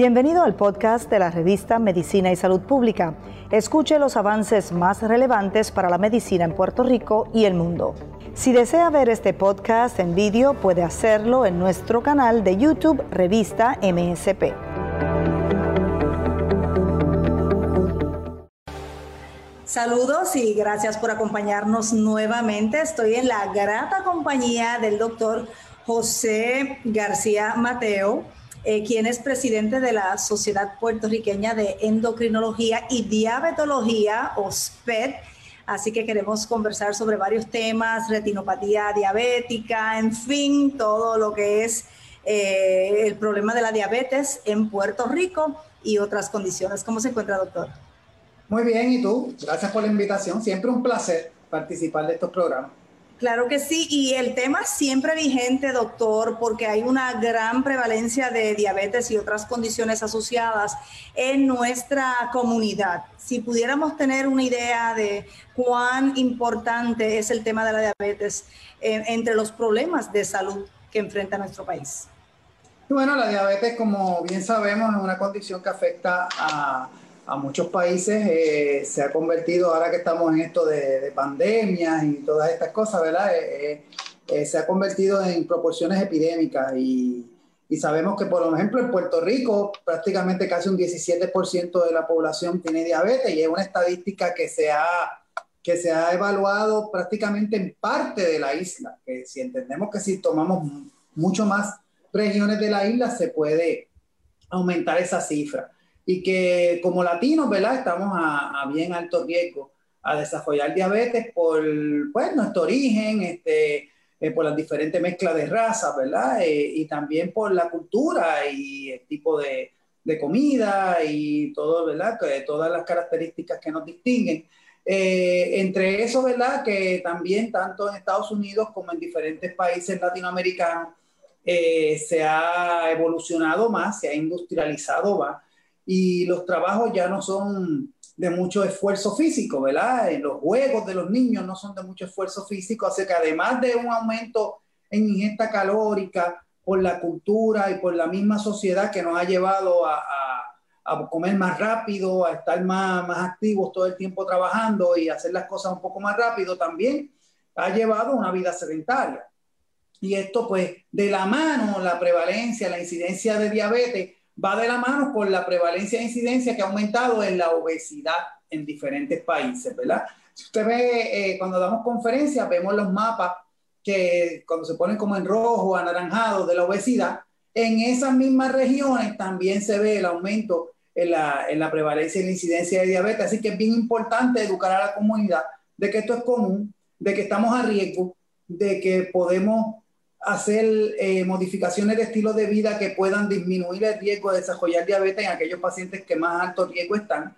Bienvenido al podcast de la revista Medicina y Salud Pública. Escuche los avances más relevantes para la medicina en Puerto Rico y el mundo. Si desea ver este podcast en vídeo, puede hacerlo en nuestro canal de YouTube Revista MSP. Saludos y gracias por acompañarnos nuevamente. Estoy en la grata compañía del doctor José García Mateo eh, es presidente de la Sociedad Puertorriqueña de Endocrinología y Diabetología, o SPED. Así que queremos conversar sobre varios temas, retinopatía diabética, en fin, todo lo que es eh, el problema de la diabetes en Puerto Rico y otras condiciones. ¿Cómo se encuentra, doctor? Muy bien, ¿y tú? Gracias por la invitación. Siempre un placer participar de estos programas. Claro que sí, y el tema siempre vigente, doctor, porque hay una gran prevalencia de diabetes y otras condiciones asociadas en nuestra comunidad. Si pudiéramos tener una idea de cuán importante es el tema de la diabetes eh, entre los problemas de salud que enfrenta nuestro país. Bueno, la diabetes, como bien sabemos, es una condición que afecta a a muchos países eh, se ha convertido, ahora que estamos en esto de, pandemias y todas estas cosas, ¿verdad? Eh, eh, se ha convertido en proporciones epidémicas y, y, sabemos que, por ejemplo, en Puerto Rico prácticamente casi un 17% de la población tiene diabetes y es una estadística que se ha, que se ha evaluado prácticamente en parte de la isla, que si entendemos que si tomamos mucho más regiones de la isla se puede aumentar esa cifra y que como latinos, ¿verdad? Estamos a, bien alto riesgo a desarrollar diabetes por pues, nuestro origen, este, eh, por las diferentes mezclas de razas, ¿verdad? Eh, y también por la cultura y el tipo de, comida y todo, ¿verdad? Todas las características que nos distinguen. Eh, entre eso, ¿verdad? Que también tanto en Estados Unidos como en diferentes países latinoamericanos se ha evolucionado más, se ha industrializado más y los trabajos ya no son de mucho esfuerzo físico, ¿verdad? Los juegos de los niños no son de mucho esfuerzo físico, así que además de un aumento en ingesta calórica por la cultura y por la misma sociedad que nos ha llevado a, a, comer más rápido, a estar más, más activos todo el tiempo trabajando y hacer las cosas un poco más rápido, también ha llevado una vida sedentaria. Y esto pues de la mano, la prevalencia, la incidencia de diabetes va de la mano con la prevalencia de incidencia que ha aumentado en la obesidad en diferentes países, ¿verdad? Si usted ve, eh, cuando damos conferencias, vemos los mapas que cuando se ponen como en rojo, anaranjado de la obesidad, en esas mismas regiones también se ve el aumento en la, en la prevalencia y la incidencia de diabetes. Así que es bien importante educar a la comunidad de que esto es común, de que estamos a riesgo, de que podemos hacer eh, modificaciones de estilo de vida que puedan disminuir el riesgo de desarrollar diabetes en aquellos pacientes que más alto riesgo están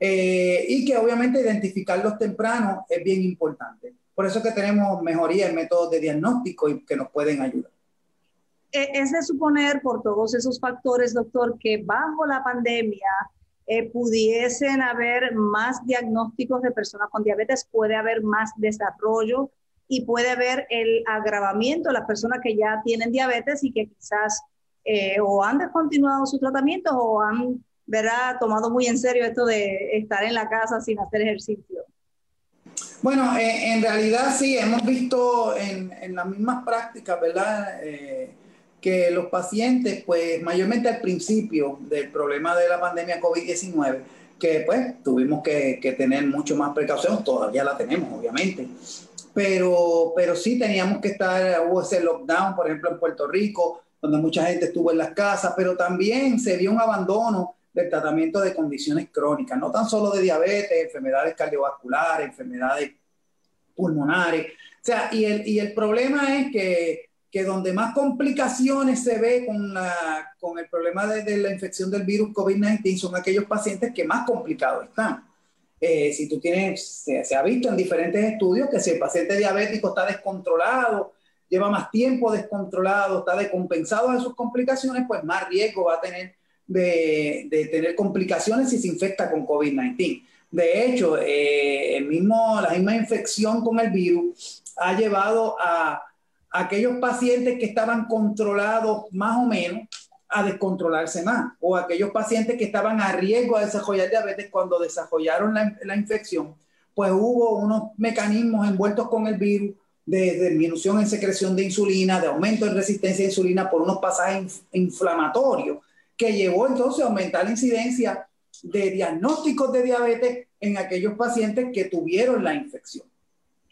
eh, y que obviamente identificarlos temprano es bien importante. Por eso que tenemos mejoría en métodos de diagnóstico y que nos pueden ayudar. E, es de suponer por todos esos factores, doctor, que bajo la pandemia eh, pudiesen haber más diagnósticos de personas con diabetes, puede haber más desarrollo y puede haber el agravamiento de las personas que ya tienen diabetes y que quizás eh, o han descontinuado su tratamiento o han ¿verdad? tomado muy en serio esto de estar en la casa sin hacer ejercicio. Bueno, eh, en realidad sí, hemos visto en, en las mismas prácticas, ¿verdad? Eh, que los pacientes, pues mayormente al principio del problema de la pandemia COVID-19, que pues tuvimos que, que, tener mucho más precaución, todavía la tenemos, obviamente, pero, pero sí teníamos que estar, hubo ese lockdown, por ejemplo, en Puerto Rico, donde mucha gente estuvo en las casas, pero también se vio un abandono del tratamiento de condiciones crónicas, no tan solo de diabetes, enfermedades cardiovasculares, enfermedades pulmonares. O sea, y el, y el problema es que, que, donde más complicaciones se ve con, la, con el problema de, de la infección del virus COVID-19 son aquellos pacientes que más complicados están. Eh, si tú tienes, se, ha visto en diferentes estudios que si el paciente diabético está descontrolado, lleva más tiempo descontrolado, está descompensado de sus complicaciones, pues más riesgo va a tener de, tener complicaciones si se infecta con COVID-19. De hecho, eh, el mismo, la misma infección con el virus ha llevado a aquellos pacientes que estaban controlados más o menos a descontrolarse más, o aquellos pacientes que estaban a riesgo de desarrollar diabetes cuando desarrollaron la, la infección, pues hubo unos mecanismos envueltos con el virus de, disminución en secreción de insulina, de aumento en resistencia a insulina por unos pasajes inflamatorios, que llevó entonces a aumentar la incidencia de diagnósticos de diabetes en aquellos pacientes que tuvieron la infección.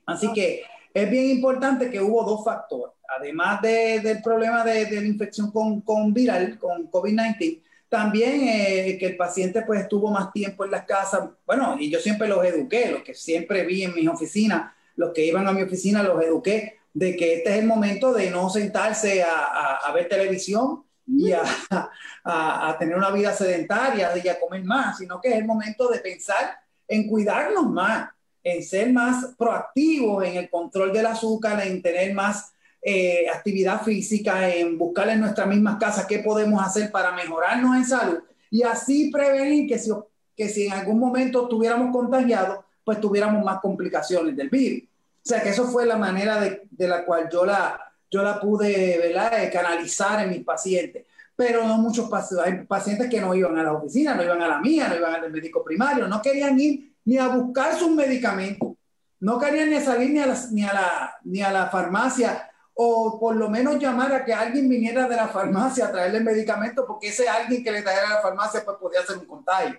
Así que es bien importante que hubo dos factores, además del problema de, la infección con, con viral, con COVID-19, también eh, que el paciente pues estuvo más tiempo en las casas. Bueno, y yo siempre los eduqué, los que siempre vi en mis oficinas, los que iban a mi oficina los eduqué de que este es el momento de no sentarse a, a, ver televisión y a, a, tener una vida sedentaria y a comer más, sino que es el momento de pensar en cuidarnos más, en ser más proactivos en el control del azúcar, en tener más eh, actividad física, en buscar en nuestras mismas casas qué podemos hacer para mejorarnos en salud y así prevenir que si, que si en algún momento estuviéramos contagiados, pues tuviéramos más complicaciones del virus. O sea que eso fue la manera de, de la cual yo la, yo la pude ¿verdad? canalizar en mis pacientes. Pero no muchos pacientes, pacientes que no iban a la oficina, no iban a la mía, no iban al médico primario, no querían ir ni a buscar sus medicamentos, no querían ni salir ni a la, ni a la, ni a la farmacia o por lo menos llamar a que alguien viniera de la farmacia a traerle medicamentos, porque ese alguien que le trajera a la farmacia pues podía hacer un contagio.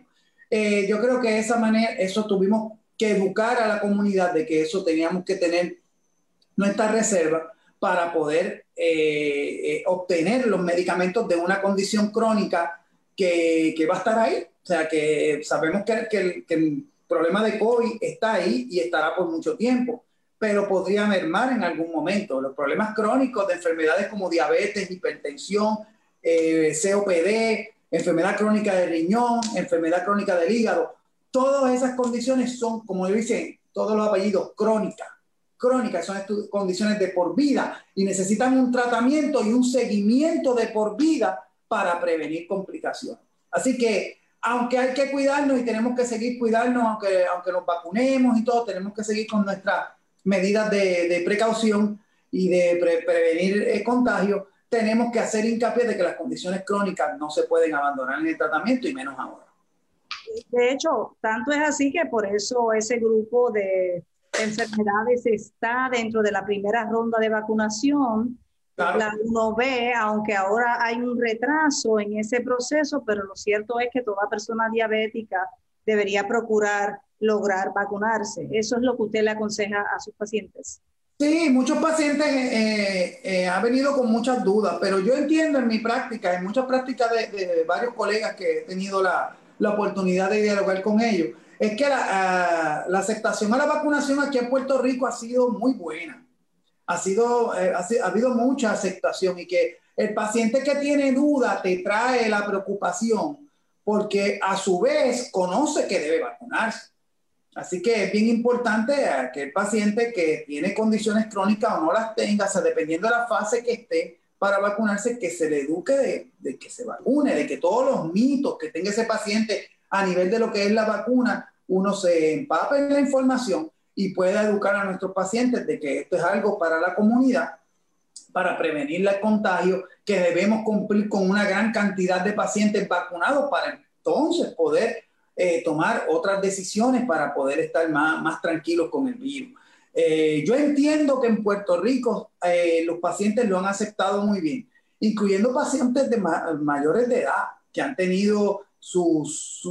Eh, yo creo que de esa manera, eso tuvimos que educar a la comunidad de que eso teníamos que tener nuestra reserva para poder eh, eh, obtener los medicamentos de una condición crónica que, que, va a estar ahí. O sea, que sabemos que, que, que, el problema de COVID está ahí y estará por mucho tiempo, pero podría mermar en algún momento. Los problemas crónicos de enfermedades como diabetes, hipertensión, eh, COPD, enfermedad crónica del riñón, enfermedad crónica del hígado, Todas esas condiciones son, como dicen todos los apellidos, crónicas. Crónicas son condiciones de por vida y necesitan un tratamiento y un seguimiento de por vida para prevenir complicaciones. Así que, aunque hay que cuidarnos y tenemos que seguir cuidarnos, aunque, aunque nos vacunemos y todo, tenemos que seguir con nuestras medidas de, precaución y de prevenir el contagio, tenemos que hacer hincapié de que las condiciones crónicas no se pueden abandonar en el tratamiento y menos ahora. De hecho, tanto es así que por eso ese grupo de enfermedades está dentro de la primera ronda de vacunación. La uno ve, aunque ahora hay un retraso en ese proceso, pero lo cierto es que toda persona diabética debería procurar lograr vacunarse. Eso es lo que usted le aconseja a sus pacientes. Sí, muchos pacientes eh, eh, han venido con muchas dudas, pero yo entiendo en mi práctica, en muchas prácticas de varios colegas que he tenido la, oportunidad de dialogar con ellos, es que la, la, aceptación a la vacunación aquí en Puerto Rico ha sido muy buena. Ha, sido, eh, ha, habido mucha aceptación y que el paciente que tiene duda te trae la preocupación porque a su vez conoce que debe vacunarse. Así que es bien importante que el paciente que tiene condiciones crónicas o no las tenga, o sea, dependiendo de la fase que esté, para vacunarse, que se le eduque de, que se vacune, de que todos los mitos que tenga ese paciente a nivel de lo que es la vacuna, uno se empape en la información y pueda educar a nuestros pacientes de que esto es algo para la comunidad, para prevenir el contagio, que debemos cumplir con una gran cantidad de pacientes vacunados para entonces poder eh, tomar otras decisiones para poder estar más, más tranquilos con el virus. Eh, yo entiendo que en Puerto Rico eh, los pacientes lo han aceptado muy bien, incluyendo pacientes de mayores de edad que han tenido sus,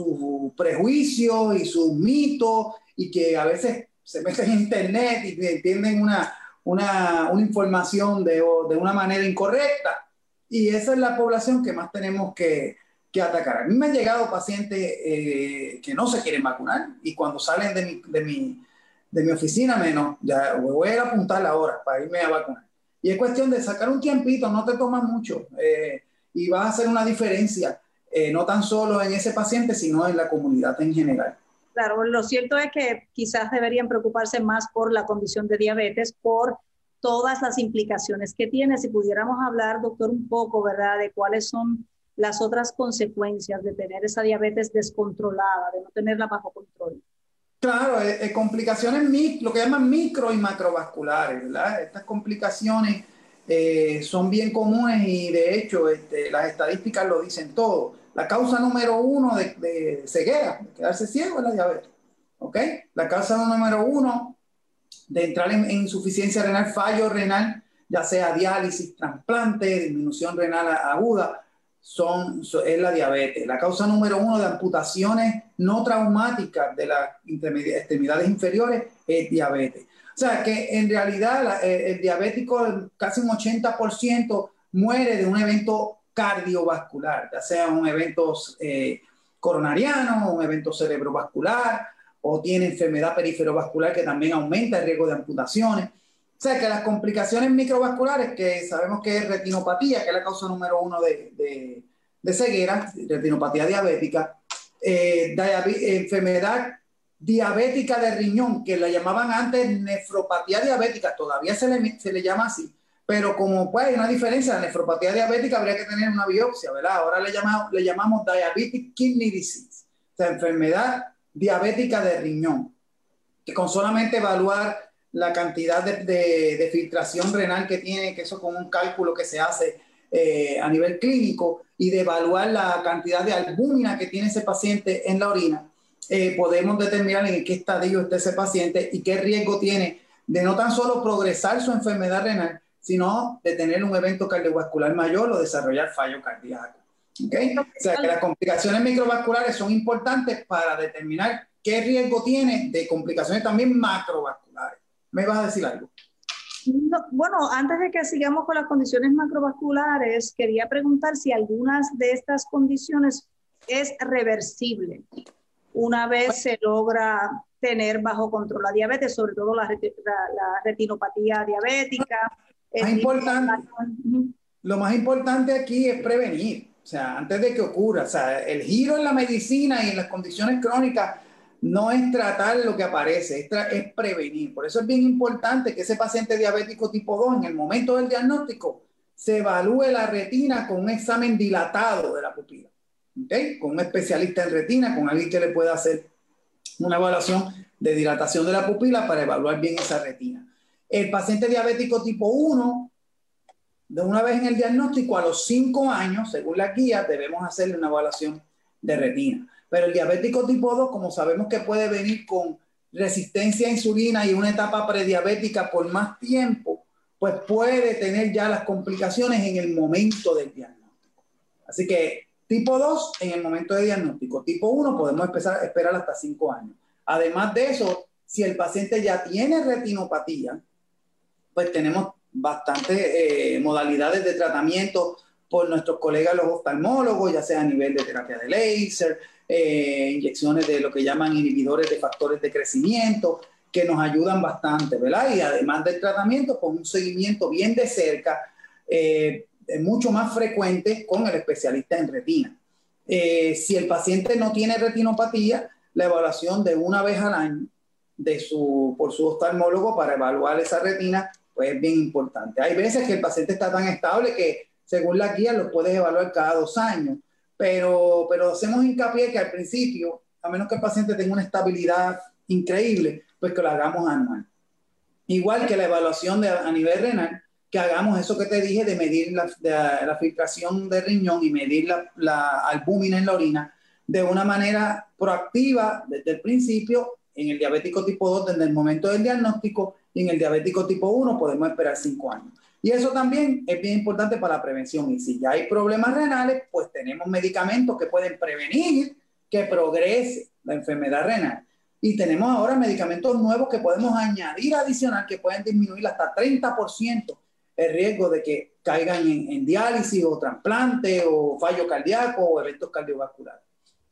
prejuicios y sus mitos y que a veces se meten en internet y entienden una, una, una información de, de, una manera incorrecta. Y esa es la población que más tenemos que, que atacar. A mí me han llegado pacientes eh, que no se quieren vacunar y cuando salen de mi, de mi de mi oficina menos, ya voy a apuntar la hora para irme a vacunar. Y es cuestión de sacar un tiempito, no te toma mucho eh, y vas a hacer una diferencia, eh, no tan solo en ese paciente, sino en la comunidad en general. Claro, lo cierto es que quizás deberían preocuparse más por la condición de diabetes, por todas las implicaciones que tiene. Si pudiéramos hablar, doctor, un poco, ¿verdad?, de cuáles son las otras consecuencias de tener esa diabetes descontrolada, de no tenerla bajo control. Claro, eh, eh, complicaciones, lo que llaman micro y macrovasculares, ¿verdad? Estas complicaciones eh, son bien comunes y de hecho este, las estadísticas lo dicen todo. La causa número uno de, ceguera, de quedarse ciego, es la diabetes. ¿Ok? La causa número uno de entrar en, insuficiencia renal, fallo renal, ya sea diálisis, trasplante, disminución renal aguda, son, es la diabetes. La causa número uno de amputaciones no traumáticas de las extremidades inferiores es diabetes. O sea que en realidad el, diabético, casi un 80%, muere de un evento cardiovascular, ya sea un evento eh, coronariano, un evento cerebrovascular, o tiene enfermedad periferovascular que también aumenta el riesgo de amputaciones. O sea que las complicaciones microvasculares, que sabemos que es retinopatía, que es la causa número uno de, de, ceguera, retinopatía diabética, eh, enfermedad diabética de riñón, que la llamaban antes nefropatía diabética, todavía se le, se le llama así, pero como pues hay una diferencia, la nefropatía diabética habría que tener una biopsia, ¿verdad? Ahora le llamamos, le llamamos diabetic kidney disease, o sea, enfermedad diabética de riñón, que con solamente evaluar la cantidad de, de, filtración renal que tiene, que eso con un cálculo que se hace eh, a nivel clínico, y de evaluar la cantidad de albúmina que tiene ese paciente en la orina, eh, podemos determinar en qué estadio está ese paciente y qué riesgo tiene de no tan solo progresar su enfermedad renal, sino de tener un evento cardiovascular mayor o desarrollar fallo cardíaco. ¿Okay? O sea que las complicaciones microvasculares son importantes para determinar qué riesgo tiene de complicaciones también macrovasculares. ¿Me vas a decir algo? bueno, antes de que sigamos con las condiciones macrovasculares, quería preguntar si algunas de estas condiciones es reversible una vez se logra tener bajo control la diabetes, sobre todo la, retinopatía diabética. importante, lo más importante aquí es prevenir, o sea, antes de que ocurra, o sea, el giro en la medicina y en las condiciones crónicas no es tratar lo que aparece, es, prevenir. Por eso es bien importante que ese paciente diabético tipo 2, en el momento del diagnóstico, se evalúe la retina con un examen dilatado de la pupila. Con un especialista en retina, con alguien que le pueda hacer una evaluación de dilatación de la pupila para evaluar bien esa retina. El paciente diabético tipo 1, de una vez en el diagnóstico, a los 5 años, según la guía, debemos hacerle una evaluación de retina. Pero el diabético tipo 2, como sabemos que puede venir con resistencia a insulina y una etapa prediabética por más tiempo, pues puede tener ya las complicaciones en el momento del diagnóstico. Así que Tipo 2 en el momento de diagnóstico. Tipo 1 podemos empezar esperar hasta 5 años. Además de eso, si el paciente ya tiene retinopatía, pues tenemos bastantes eh, modalidades de tratamiento por nuestros colegas los oftalmólogos, ya sea a nivel de terapia de láser, eh, inyecciones de lo que llaman inhibidores de factores de crecimiento, que nos ayudan bastante, ¿verdad? Y además del tratamiento, con un seguimiento bien de cerca, eh, mucho más frecuente con el especialista en retina. Eh, si el paciente no tiene retinopatía, la evaluación de una vez al año de su, por su oftalmólogo para evaluar esa retina, pues es bien importante. Hay veces que el paciente está tan estable que según la guía lo puedes evaluar cada dos años, pero, pero hacemos hincapié que al principio, a menos que el paciente tenga una estabilidad increíble, pues que lo hagamos anual. Igual que la evaluación a nivel renal, que hagamos eso que te dije de medir la, la filtración de riñón y medir la, la, albúmina en la orina de una manera proactiva desde el principio en el diabético tipo 2 desde el momento del diagnóstico y en el diabético tipo 1 podemos esperar 5 años. Y eso también es bien importante para la prevención. Y si ya hay problemas renales, pues tenemos medicamentos que pueden prevenir que progrese la enfermedad renal. Y tenemos ahora medicamentos nuevos que podemos añadir adicional que pueden disminuir hasta 30% el riesgo de que caigan en, diálisis o trasplante o fallo cardíaco o eventos cardiovasculares.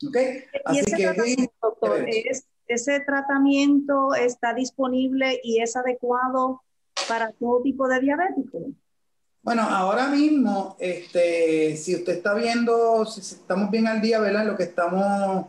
¿Ok? Así ese que, tratamiento, doctor, ¿ese tratamiento está disponible y es adecuado para todo tipo de diabéticos? Bueno, ahora mismo, este, si usted está viendo, si estamos bien al día, ¿verdad? Lo que estamos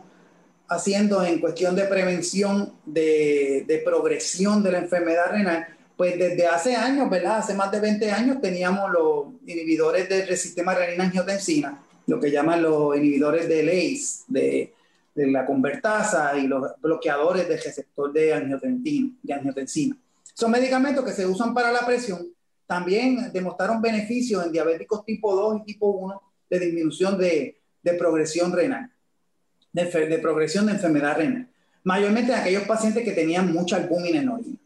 haciendo en cuestión de prevención de, de progresión de la enfermedad renal, pues desde hace años, ¿verdad? Hace más de 20 años teníamos los inhibidores del sistema renina-angiotensina, lo que llaman los inhibidores de LACE, de, de la convertasa y los bloqueadores del receptor de angiotensina, de angiotensina. Son medicamentos que se usan para la presión, también demostraron beneficios en diabéticos tipo 2 y tipo 1 de disminución de, de progresión renal, de, progresión de enfermedad renal, mayormente en aquellos pacientes que tenían mucha albúmina en orina.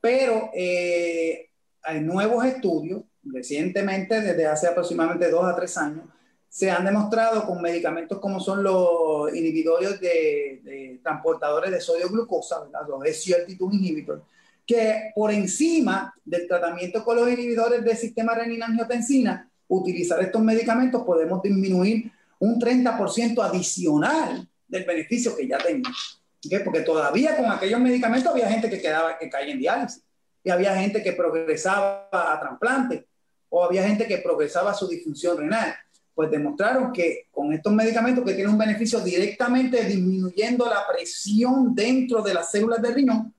Pero eh, hay nuevos estudios, recientemente, desde hace aproximadamente dos a tres años, se han demostrado con medicamentos como son los inhibidores de, transportadores de sodio glucosa, los SGLT2 inhibitors, que por encima del tratamiento con los inhibidores del sistema renina-angiotensina, utilizar estos medicamentos podemos disminuir un 30% adicional del beneficio que ya teníamos. Porque todavía con aquellos medicamentos había gente que, quedaba, que caía en diálisis y había gente que progresaba a trasplante o había gente que progresaba a su disfunción renal pues demostraron que con estos medicamentos que tienen un beneficio directamente disminuyendo la presión dentro de las células del riñón,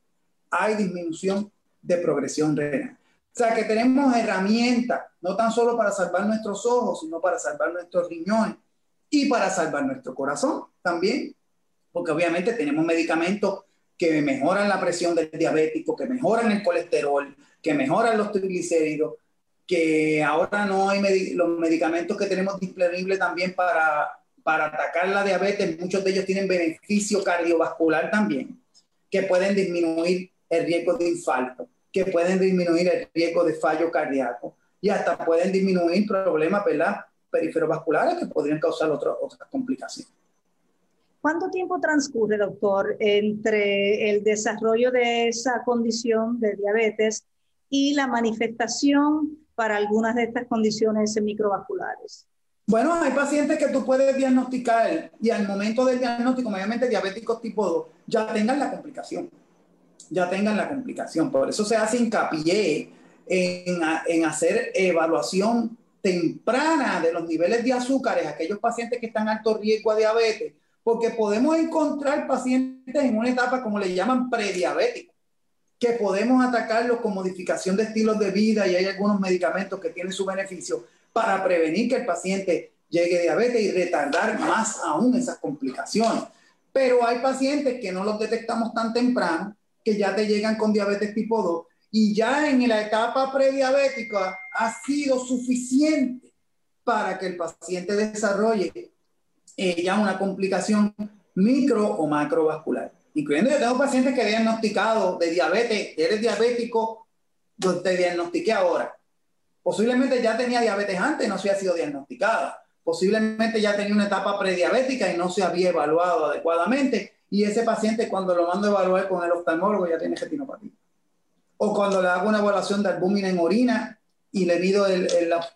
hay disminución de progresión renal. O sea que tenemos herramientas, no tan solo para salvar nuestros ojos, sino para salvar nuestros riñones y para salvar nuestro corazón también, porque obviamente tenemos medicamentos que mejoran la presión del diabético, que mejoran el colesterol, que mejoran los triglicéridos, que ahora no hay los medicamentos que tenemos disponibles también para, para atacar la diabetes, muchos de ellos tienen beneficio cardiovascular también, que pueden disminuir el riesgo de infarto, que pueden disminuir el riesgo de fallo cardíaco y hasta pueden disminuir problemas ¿verdad? periferovasculares que podrían causar otras complicaciones. ¿Cuánto tiempo transcurre, doctor, entre el desarrollo de esa condición de diabetes y la manifestación para algunas de estas condiciones microvasculares? Bueno, hay pacientes que tú puedes diagnosticar y al momento del diagnóstico, mayormente diabéticos tipo 2, ya tengan la complicación. Ya tengan la complicación. Por eso se hace hincapié en, hacer evaluación temprana de los niveles de azúcares, aquellos pacientes que están alto riesgo a diabetes, porque podemos encontrar pacientes en una etapa como le llaman prediabético que podemos atacarlo con modificación de estilos de vida y hay algunos medicamentos que tienen su beneficio para prevenir que el paciente llegue a diabetes y retardar más aún esas complicaciones. Pero hay pacientes que no los detectamos tan temprano, que ya te llegan con diabetes tipo 2 y ya en la etapa prediabética ha sido suficiente para que el paciente desarrolle eh, ya una complicación micro o macrovascular incluyendo yo tengo pacientes que he diagnosticado de diabetes, eres diabético, yo te diagnostiqué ahora. Posiblemente ya tenía diabetes antes y no se ha sido diagnosticada. Posiblemente ya tenía una etapa prediabética y no se había evaluado adecuadamente. Y ese paciente cuando lo mando a evaluar con el oftalmólogo ya tiene retinopatía. O cuando le hago una evaluación de albúmina en orina y le mido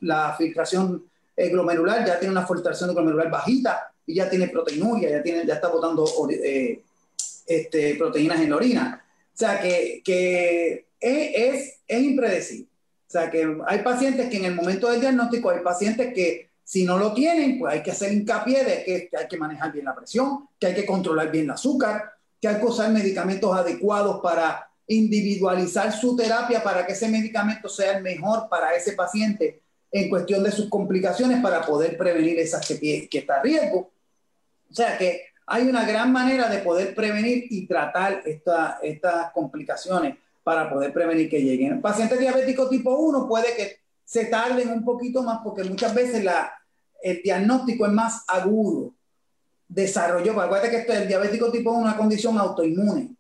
la, filtración glomerular, ya tiene una filtración glomerular bajita y ya tiene proteinuria, ya, tiene, ya está botando eh, este, proteínas en la orina. O sea, que, es, impredecible. O sea, que hay pacientes que en el momento del diagnóstico, hay pacientes que si no lo tienen, pues hay que hacer hincapié de que, hay que manejar bien la presión, que hay que controlar bien el azúcar, que hay que usar medicamentos adecuados para individualizar su terapia para que ese medicamento sea el mejor para ese paciente en cuestión de sus complicaciones para poder prevenir esas que, que está a riesgo. O sea que hay una gran manera de poder prevenir y tratar estas complicaciones para poder prevenir que lleguen. El paciente diabético tipo 1 puede que se tarden un poquito más porque muchas veces la, el diagnóstico es más agudo. Desarrolló, acuérdate que este, el diabético tipo 1 es una condición autoinmune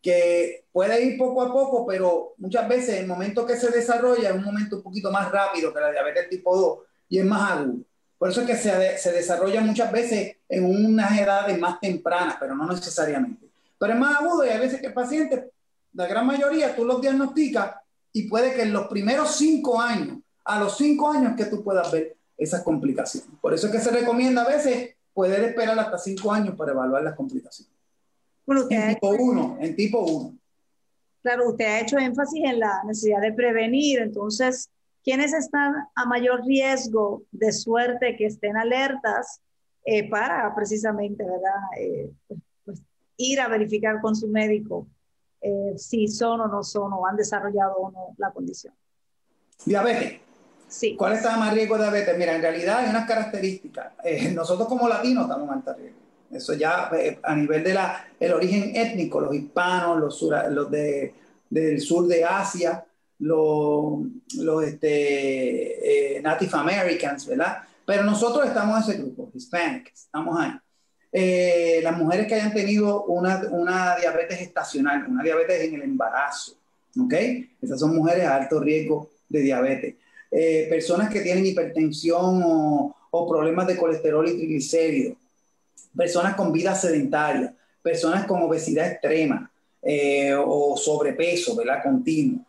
que puede ir poco a poco, pero muchas veces el momento que se desarrolla es un momento un poquito más rápido que la diabetes tipo 2 y es más agudo. Por eso es que se, se desarrolla muchas veces en unas edades más tempranas, pero no necesariamente. Pero es más agudo y hay veces que el paciente, la gran mayoría, tú los diagnosticas y puede que en los primeros cinco años, a los cinco años que tú puedas ver esas complicaciones. Por eso es que se recomienda a veces poder esperar hasta cinco años para evaluar las complicaciones. en tipo 1, en tipo 1. Claro, usted ha hecho énfasis en la necesidad de prevenir, entonces ¿Quiénes están a mayor riesgo de suerte que estén alertas eh, para precisamente, ¿verdad? Eh, pues, ir a verificar con su médico eh, si son o no son o han desarrollado o no la condición. Diabetes. Sí. ¿Cuál está más riesgo de diabetes? Mira, en realidad hay unas características. nosotros como latinos estamos más alto riesgo. Eso ya a nivel del el origen étnico, los hispanos, los, los de, del sur de Asia, los, los este, eh, Native Americans, ¿verdad? Pero nosotros estamos en ese grupo, Hispanics, estamos ahí. Eh, las mujeres que hayan tenido una, una, diabetes gestacional, una diabetes en el embarazo, ¿ok? Esas son mujeres a alto riesgo de diabetes. Eh, personas que tienen hipertensión o, problemas de colesterol y triglicéridos, personas con vida sedentaria, personas con obesidad extrema eh, o sobrepeso, ¿verdad? Continuo,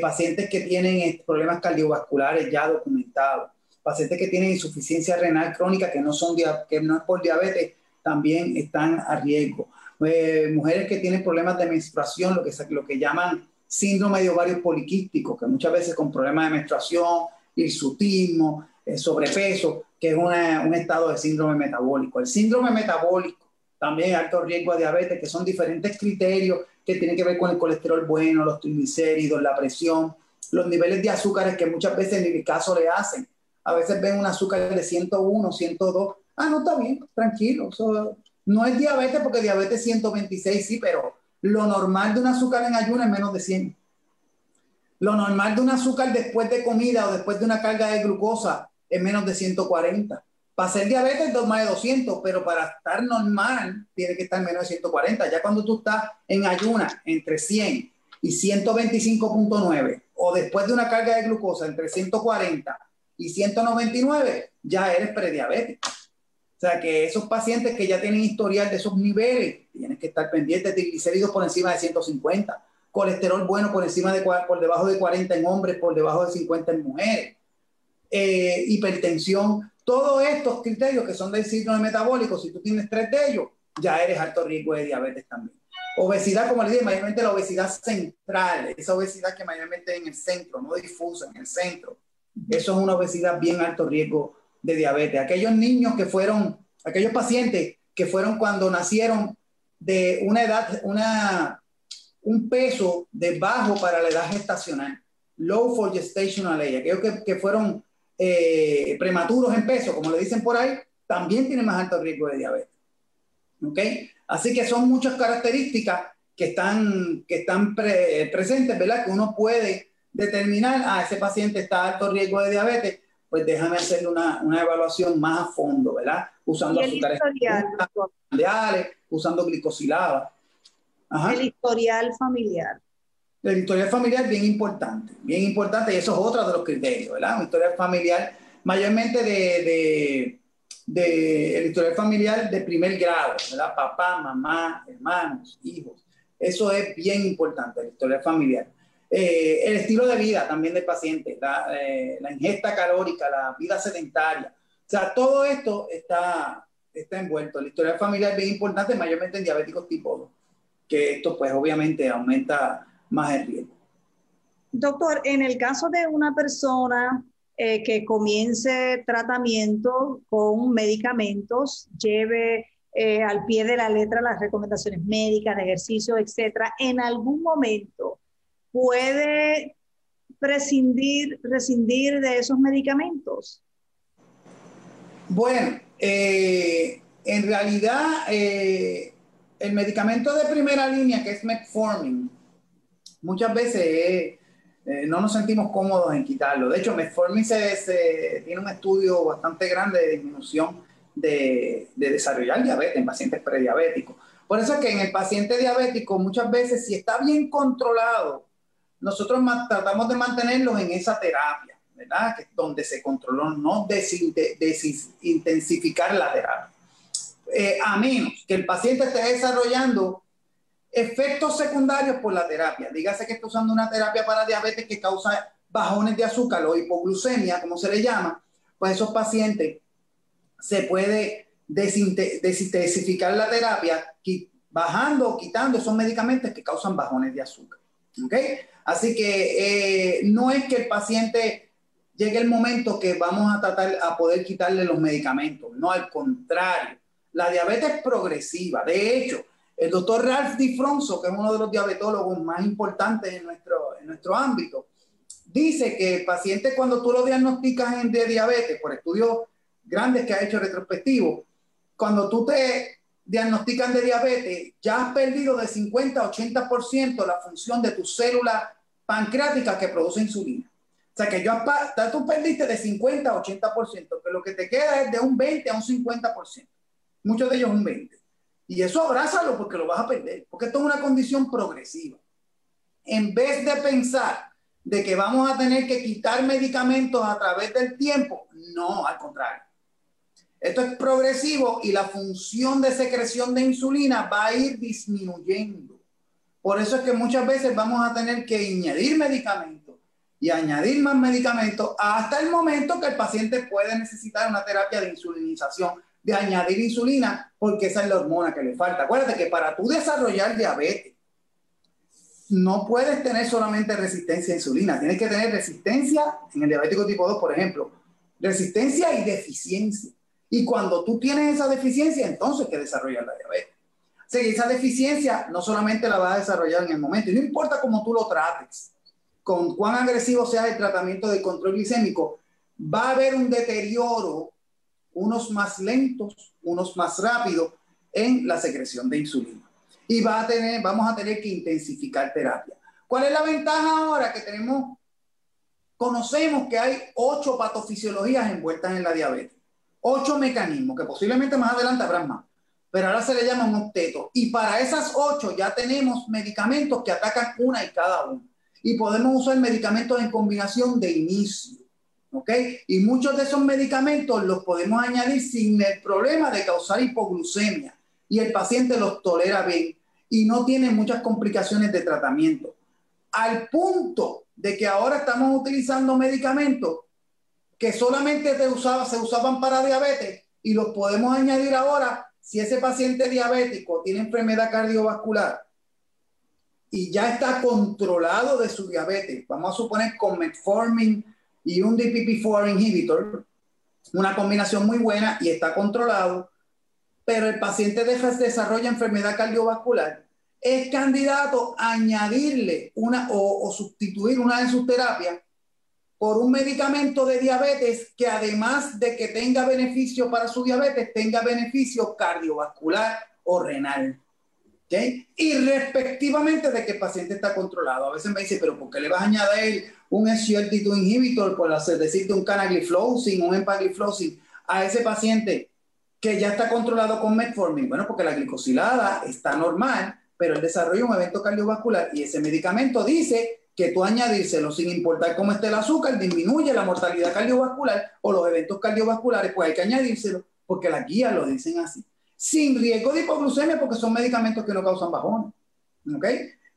pacientes que tienen problemas cardiovasculares ya documentados, pacientes que tienen insuficiencia renal crónica que no, son que no es por diabetes, también están a riesgo. Eh, mujeres que tienen problemas de menstruación, lo que, lo que llaman síndrome de ovarios poliquísticos, que muchas veces con problemas de menstruación, hirsutismo, eh, sobrepeso, que es un estado de síndrome metabólico. El síndrome metabólico también alto riesgo de diabetes, que son diferentes criterios que tienen que ver con el colesterol bueno, los triglicéridos, la presión, los niveles de azúcares que muchas veces en mi caso le hacen. A veces ven un azúcar de 101, 102, Ah, no, está bien, tranquilo. no es diabetes porque diabetes 126 sí, pero lo normal de un azúcar en ayuno es menos de 100. Lo normal de un azúcar después de comida o después de una carga de glucosa es menos de 140. Para ser diabetes es más de 200, pero para estar normal tiene que estar menos de 140. Ya cuando tú estás en ayuna entre 100 y 125.9 o después de una carga de glucosa entre 140 y 199, ya eres prediabético. O sea, que esos pacientes que ya tienen historial de esos niveles, tienen que estar pendientes de triglicéridos por encima de 150, colesterol bueno por encima de por debajo de 40 en hombres, por debajo de 50 en mujeres, eh, hipertensión, todos estos criterios que son del síndrome metabólico, si tú tienes tres de ellos, ya eres alto riesgo de diabetes también. Obesidad, como le dije, mayormente la obesidad central, esa obesidad que mayormente en el centro, no difusa, en el centro. Eso es una obesidad bien alto riesgo de diabetes. Aquellos niños que fueron, aquellos pacientes que fueron cuando nacieron de una edad, una, un peso de bajo para la edad gestacional, low for gestational age, aquellos que, que fueron eh, prematuros en peso, como le dicen por ahí, también tienen más alto riesgo de diabetes. ¿Ok? Así que son muchas características que están, que están presentes, ¿verdad? Que uno puede determinar, a ah, ese paciente está alto riesgo de diabetes, pues déjame hacerle una, una evaluación más a fondo, ¿verdad? Usando azúcares usando glicosilada. El historial familiar. El historial familiar bien importante, bien importante, y eso es otro de los criterios, ¿verdad? Un historial familiar, mayormente de, de, de, el historial familiar de primer grado, ¿verdad? Papá, mamá, hermanos, hijos. Eso es bien importante, el historial familiar. Eh, el estilo de vida también del paciente, eh, la, ingesta calórica, la vida sedentaria. O sea, todo esto está, está envuelto. La historia familiar es bien importante, mayormente en diabéticos tipo 2, que esto pues obviamente aumenta más el riesgo. Doctor, en el caso de una persona eh, que comience tratamiento con medicamentos, lleve al pie de la letra las recomendaciones médicas de ejercicio, etcétera, en algún momento puede prescindir, rescindir de esos medicamentos? Bueno, eh, en realidad eh, el medicamento de primera línea que es metformin, muchas veces eh, no nos sentimos cómodos en quitarlo. De hecho, metformin se, tiene un estudio bastante grande de disminución de, de desarrollar diabetes en pacientes prediabéticos. Por eso es que en el paciente diabético muchas veces si está bien controlado, nosotros tratamos de mantenerlos en esa terapia, ¿verdad? Que es donde se controló, no desintensificar la terapia. Eh, a menos que el paciente esté desarrollando efectos secundarios por la terapia. Dígase que está usando una terapia para diabetes que causa bajones de azúcar o hipoglucemia, como se le llama, pues esos pacientes se puede desintensificar la terapia bajando o quitando esos medicamentos que causan bajones de azúcar. ¿Ok? Así que eh, no es que el paciente llegue el momento que vamos a tratar a poder quitarle los medicamentos, no, al contrario, la diabetes es progresiva. De hecho, el doctor Ralph Difronso, que es uno de los diabetólogos más importantes en nuestro, en nuestro ámbito, dice que el paciente cuando tú lo diagnosticas de diabetes por estudios grandes que ha hecho retrospectivo, cuando tú te diagnostican de diabetes, ya has perdido de 50 a 80% la función de tu célula pancreática que produce insulina. O sea que yo, tú perdiste de 50 a 80%, que lo que te queda es de un 20 a un 50%. Muchos de ellos un 20%. Y eso abrázalo porque lo vas a perder, porque esto es una condición progresiva. En vez de pensar de que vamos a tener que quitar medicamentos a través del tiempo, no, al contrario. Esto es progresivo y la función de secreción de insulina va a ir disminuyendo. Por eso es que muchas veces vamos a tener que añadir medicamentos y añadir más medicamentos hasta el momento que el paciente puede necesitar una terapia de insulinización, de añadir insulina, porque esa es la hormona que le falta. Acuérdate que para tú desarrollar diabetes, no puedes tener solamente resistencia a insulina, tienes que tener resistencia en el diabético tipo 2, por ejemplo, resistencia y deficiencia. Y cuando tú tienes esa deficiencia, entonces que desarrollar la diabetes. O sea, esa deficiencia no solamente la vas a desarrollar en el momento, y no importa cómo tú lo trates, con cuán agresivo sea el tratamiento de control glicémico, va a haber un deterioro, unos más lentos, unos más rápidos en la secreción de insulina. Y va a tener, vamos a tener que intensificar terapia. ¿Cuál es la ventaja ahora que tenemos? Conocemos que hay ocho patofisiologías envueltas en la diabetes ocho mecanismos, que posiblemente más adelante habrá más, pero ahora se le llama un octeto. Y para esas ocho ya tenemos medicamentos que atacan una y cada uno. Y podemos usar medicamentos en combinación de inicio. ¿Ok? Y muchos de esos medicamentos los podemos añadir sin el problema de causar hipoglucemia. Y el paciente los tolera bien y no tiene muchas complicaciones de tratamiento. Al punto de que ahora estamos utilizando medicamentos que solamente se, usaba, se usaban para diabetes y los podemos añadir ahora si ese paciente diabético tiene enfermedad cardiovascular y ya está controlado de su diabetes, vamos a suponer con metformin y un DPP-4 inhibitor, una combinación muy buena y está controlado, pero el paciente desarrolla enfermedad cardiovascular, es candidato a añadirle una o, o sustituir una de sus terapias por un medicamento de diabetes que además de que tenga beneficio para su diabetes, tenga beneficio cardiovascular o renal. ¿Okay? Y respectivamente de que el paciente está controlado. A veces me dice, pero ¿por qué le vas a añadir un SGLT2 inhibitor, por decirte un canagliflozin, un empagliflozin a ese paciente que ya está controlado con metformin? Bueno, porque la glicosilada está normal, pero él desarrolla un evento cardiovascular y ese medicamento dice que tú añadírselo sin importar cómo esté el azúcar, disminuye la mortalidad cardiovascular o los eventos cardiovasculares, pues hay que añadírselo porque las guías lo dicen así. Sin riesgo de hipoglucemia porque son medicamentos que no causan bajones. ¿Ok?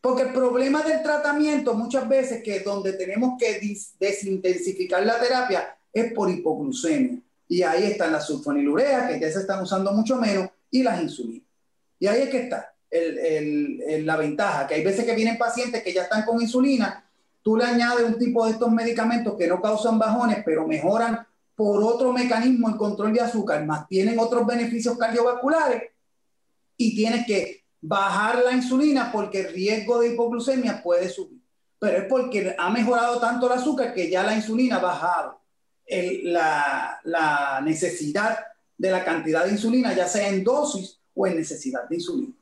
Porque el problema del tratamiento muchas veces que donde tenemos que desintensificar la terapia es por hipoglucemia. Y ahí están las sulfonilureas, que ya se están usando mucho menos, y las insulinas. Y ahí es que está la ventaja, que hay veces que vienen pacientes que ya están con insulina, tú le añades un tipo de estos medicamentos que no causan bajones, pero mejoran por otro mecanismo el control de azúcar, más tienen otros beneficios cardiovasculares y tienes que bajar la insulina porque el riesgo de hipoglucemia puede subir. Pero es porque ha mejorado tanto el azúcar que ya la insulina ha bajado la, la necesidad de la cantidad de insulina, ya sea en dosis o en necesidad de insulina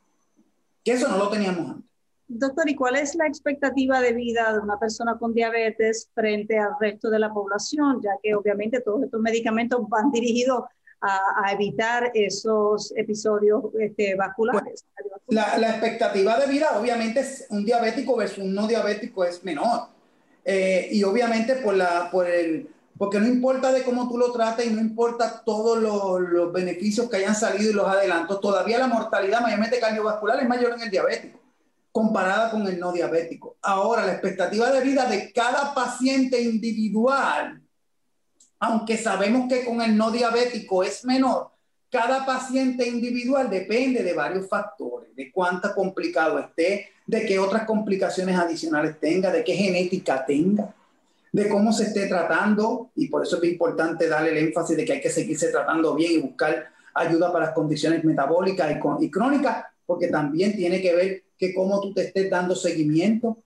que eso no lo teníamos antes. Doctor, ¿y cuál es la expectativa de vida de una persona con diabetes frente al resto de la población? Ya que obviamente todos estos medicamentos van dirigidos a, evitar esos episodios este, vasculares. la, la, expectativa de vida, obviamente, es un diabético versus un no diabético es menor. Eh, y obviamente por, la, por el, porque no importa de cómo tú lo trates y no importa todos los, beneficios que hayan salido y los adelantos, todavía la mortalidad mayormente cardiovascular es mayor en el diabético, comparada con el no diabético. Ahora, la expectativa de vida de cada paciente individual, aunque sabemos que con el no diabético es menor, cada paciente individual depende de varios factores, de cuánto complicado esté, de qué otras complicaciones adicionales tenga, de qué genética tenga de cómo se esté tratando y por eso es importante darle el énfasis de que hay que seguirse tratando bien y buscar ayuda para las condiciones metabólicas y, crónicas, porque también tiene que ver que cómo tú te estés dando seguimiento,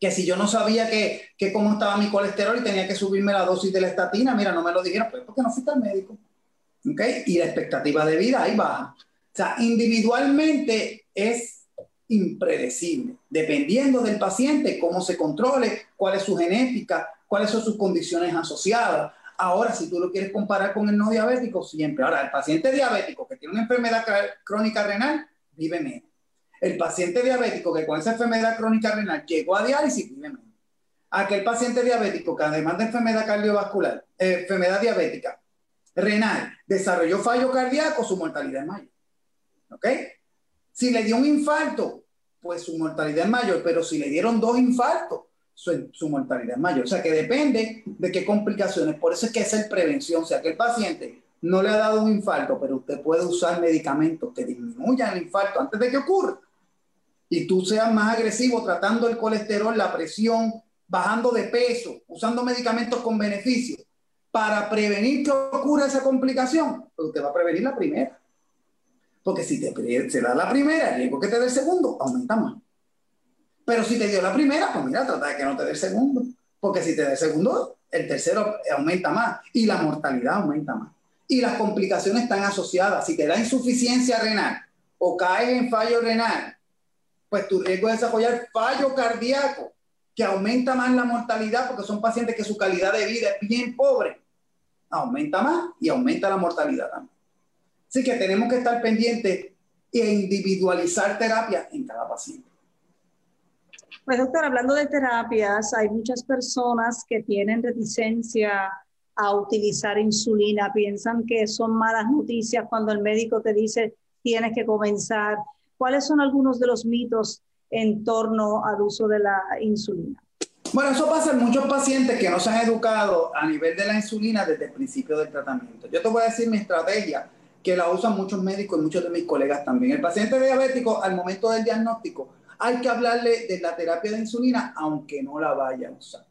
que si yo no sabía que, que cómo estaba mi colesterol y tenía que subirme la dosis de la estatina, mira, no me lo dijeron, pues porque no fuiste al médico. ¿Okay? Y la expectativa de vida ahí baja. O sea, individualmente es impredecible, dependiendo del paciente, cómo se controle, cuál es su genética, cuáles son sus condiciones asociadas. Ahora, si tú lo quieres comparar con el no diabético, siempre. Ahora, el paciente diabético que tiene una enfermedad crónica renal vive menos. El paciente diabético que con esa enfermedad crónica renal llegó a diálisis vive menos. Aquel paciente diabético que además de enfermedad cardiovascular, eh, enfermedad diabética renal, desarrolló fallo cardíaco, su mortalidad es mayor. ¿Ok? Si le dio un infarto, pues su mortalidad es mayor, pero si le dieron dos infartos, su, mortalidad es mayor. O sea que depende de qué complicaciones. Por eso es que es el prevención. O sea que el paciente no le ha dado un infarto, pero usted puede usar medicamentos que disminuyan el infarto antes de que ocurra. Y tú seas más agresivo tratando el colesterol, la presión, bajando de peso, usando medicamentos con beneficio para prevenir que ocurra esa complicación, pues usted va a prevenir la primera. Porque si te da la primera, el riesgo que te dé el segundo aumenta más. Pero si te dio la primera, pues mira, trata de que no te dé el segundo. Porque si te da el segundo, el tercero aumenta más y la mortalidad aumenta más. Y las complicaciones están asociadas. Si te da insuficiencia renal o caes en fallo renal, pues tu riesgo de desarrollar fallo cardíaco, que aumenta más la mortalidad porque son pacientes que su calidad de vida es bien pobre, aumenta más y aumenta la mortalidad también. Así que tenemos que estar pendientes e individualizar terapia en cada paciente. Pues doctor, hablando de terapias, hay muchas personas que tienen reticencia a utilizar insulina, piensan que son malas noticias cuando el médico te dice tienes que comenzar. ¿Cuáles son algunos de los mitos en torno al uso de la insulina? Bueno, eso pasa en muchos pacientes que no se han educado a nivel de la insulina desde el principio del tratamiento. Yo te voy a decir mi estrategia que la usan muchos médicos y muchos de mis colegas también. El paciente diabético, al momento del diagnóstico, hay que hablarle de la terapia de insulina, aunque no la vaya a usar.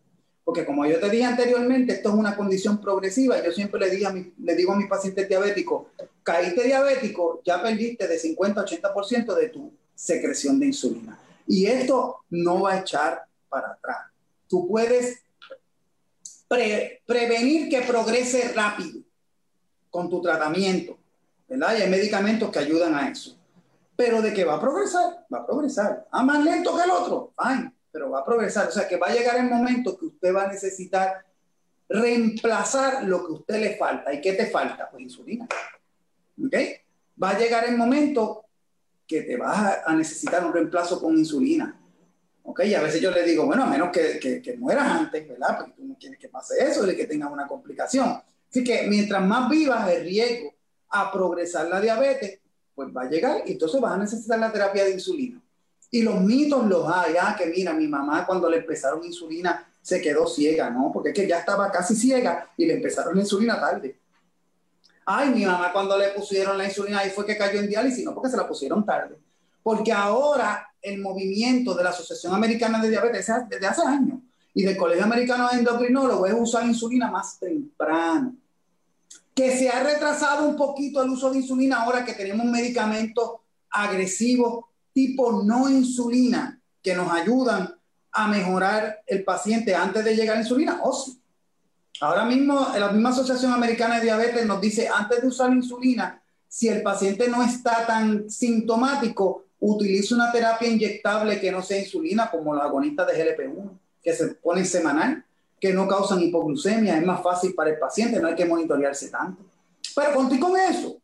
Porque como yo te dije anteriormente, esto es una condición progresiva. Yo siempre le, digo a, mis pacientes diabéticos, caíste diabético, ya perdiste de 50 a 80% de tu secreción de insulina. Y esto no va a echar para atrás. Tú puedes prevenir que progrese rápido con tu tratamiento ¿verdad? Y hay medicamentos que ayudan a eso. Pero de que va a progresar, va a progresar. Ah, más lento que el otro, fine, pero va a progresar. O sea que va a llegar el momento que usted va a necesitar reemplazar lo que a usted le falta. ¿Y qué te falta? Pues insulina. ¿Ok? Va a llegar el momento que te vas a necesitar un reemplazo con insulina. ¿Ok? Y a veces yo le digo, bueno, a menos que, que, que mueras antes, ¿verdad? Porque tú no quieres que pase eso y que tengas una complicación. Así que mientras más vivas, el riesgo a progresar la diabetes, pues va a llegar y entonces vas a necesitar la terapia de insulina. Y los mitos los hay, ah, que mira, mi mamá cuando le empezaron insulina se quedó ciega, ¿no? Porque es que ya estaba casi ciega y le empezaron la insulina tarde. Ay, mi mamá cuando le pusieron la insulina ahí fue que cayó en diálisis, no porque se la pusieron tarde. Porque ahora el movimiento de la Asociación Americana de Diabetes desde hace años y del Colegio Americano de Endocrinólogos es usar insulina más temprano que se ha retrasado un poquito el uso de insulina ahora que tenemos medicamentos agresivos tipo no insulina que nos ayudan a mejorar el paciente antes de llegar a insulina o sí. Ahora mismo la misma Asociación Americana de Diabetes nos dice antes de usar insulina, si el paciente no está tan sintomático, utilice una terapia inyectable que no sea insulina como los agonistas de GLP-1 que se ponen semanal que no causan hipoglucemia, es más fácil para el paciente, no hay que monitorearse tanto. Pero contigo con eso,